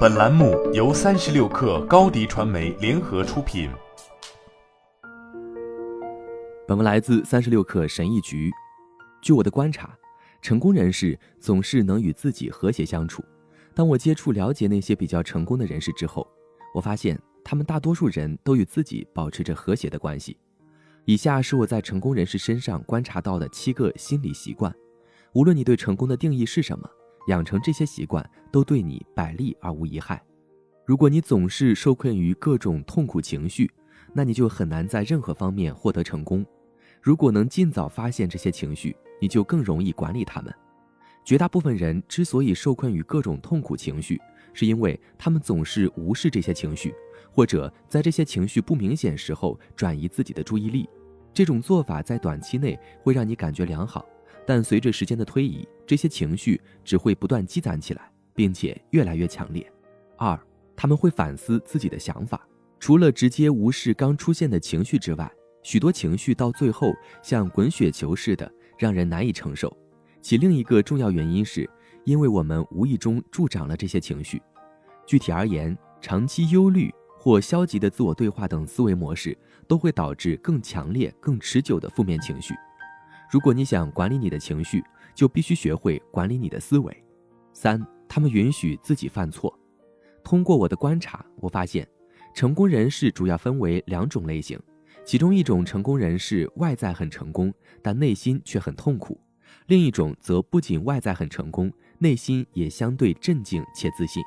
本栏目由三十六氪高低传媒联合出品。本文来自三十六氪神译局。据我的观察，成功人士总是能与自己和谐相处。当我接触了解那些比较成功的人士之后，我发现他们大多数人都与自己保持着和谐的关系。以下是我在成功人士身上观察到的七个心理习惯。无论你对成功的定义是什么，养成这些习惯都对你百利而无一害。如果你总是受困于各种痛苦情绪，那你就很难在任何方面获得成功。如果能尽早发现这些情绪，你就更容易管理他们。绝大部分人之所以受困于各种痛苦情绪，是因为他们总是无视这些情绪，或者在这些情绪不明显时候转移自己的注意力。这种做法在短期内会让你感觉良好。但随着时间的推移，这些情绪只会不断积攒起来，并且越来越强烈。二，他们会反思自己的想法。除了直接无视刚出现的情绪之外，许多情绪到最后像滚雪球似的，让人难以承受。其另一个重要原因是，因为我们无意中助长了这些情绪。具体而言，长期忧虑或消极的自我对话等思维模式，都会导致更强烈、更持久的负面情绪。如果你想管理你的情绪，就必须学会管理你的思维。三，他们允许自己犯错。通过我的观察，我发现，成功人士主要分为两种类型，其中一种成功人士外在很成功，但内心却很痛苦；另一种则不仅外在很成功，内心也相对镇静且自信。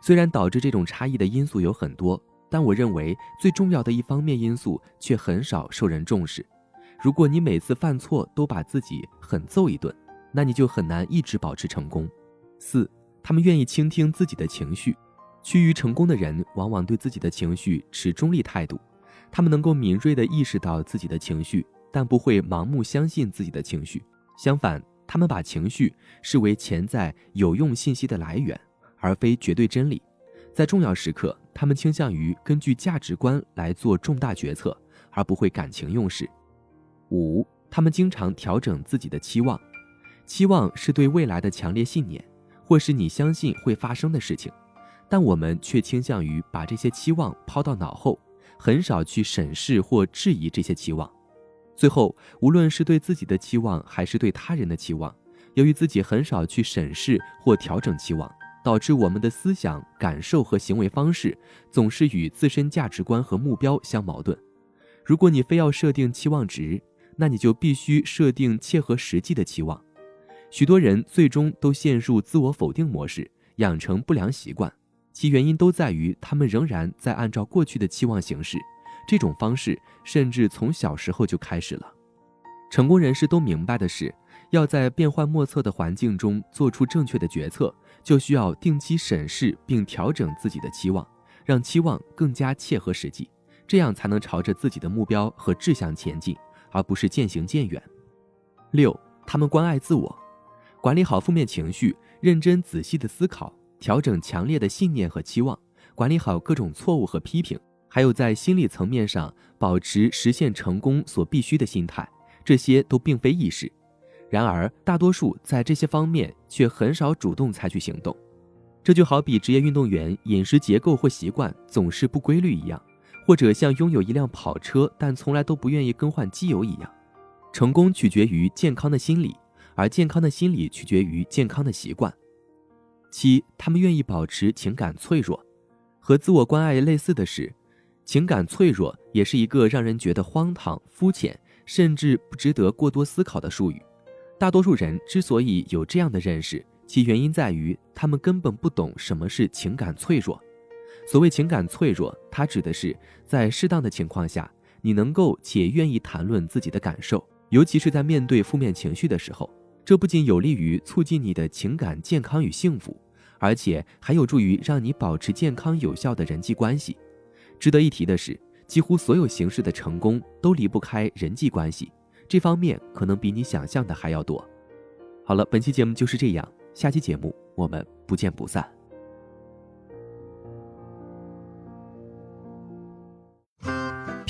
虽然导致这种差异的因素有很多，但我认为最重要的一方面因素却很少受人重视。如果你每次犯错都把自己狠揍一顿，那你就很难一直保持成功。四，他们愿意倾听自己的情绪。趋于成功的人往往对自己的情绪持中立态度，他们能够敏锐地意识到自己的情绪，但不会盲目相信自己的情绪。相反，他们把情绪视为潜在有用信息的来源，而非绝对真理。在重要时刻，他们倾向于根据价值观来做重大决策，而不会感情用事。五，他们经常调整自己的期望，期望是对未来的强烈信念，或是你相信会发生的事情，但我们却倾向于把这些期望抛到脑后，很少去审视或质疑这些期望。最后，无论是对自己的期望还是对他人的期望，由于自己很少去审视或调整期望，导致我们的思想、感受和行为方式总是与自身价值观和目标相矛盾。如果你非要设定期望值，那你就必须设定切合实际的期望。许多人最终都陷入自我否定模式，养成不良习惯，其原因都在于他们仍然在按照过去的期望行事。这种方式甚至从小时候就开始了。成功人士都明白的是，要在变幻莫测的环境中做出正确的决策，就需要定期审视并调整自己的期望，让期望更加切合实际，这样才能朝着自己的目标和志向前进。而不是渐行渐远。六，他们关爱自我，管理好负面情绪，认真仔细的思考，调整强烈的信念和期望，管理好各种错误和批评，还有在心理层面上保持实现成功所必须的心态，这些都并非易事。然而，大多数在这些方面却很少主动采取行动。这就好比职业运动员饮食结构或习惯总是不规律一样。或者像拥有一辆跑车，但从来都不愿意更换机油一样，成功取决于健康的心理，而健康的心理取决于健康的习惯。七，他们愿意保持情感脆弱，和自我关爱类似的是，情感脆弱也是一个让人觉得荒唐、肤浅，甚至不值得过多思考的术语。大多数人之所以有这样的认识，其原因在于他们根本不懂什么是情感脆弱。所谓情感脆弱，它指的是在适当的情况下，你能够且愿意谈论自己的感受，尤其是在面对负面情绪的时候。这不仅有利于促进你的情感健康与幸福，而且还有助于让你保持健康有效的人际关系。值得一提的是，几乎所有形式的成功都离不开人际关系，这方面可能比你想象的还要多。好了，本期节目就是这样，下期节目我们不见不散。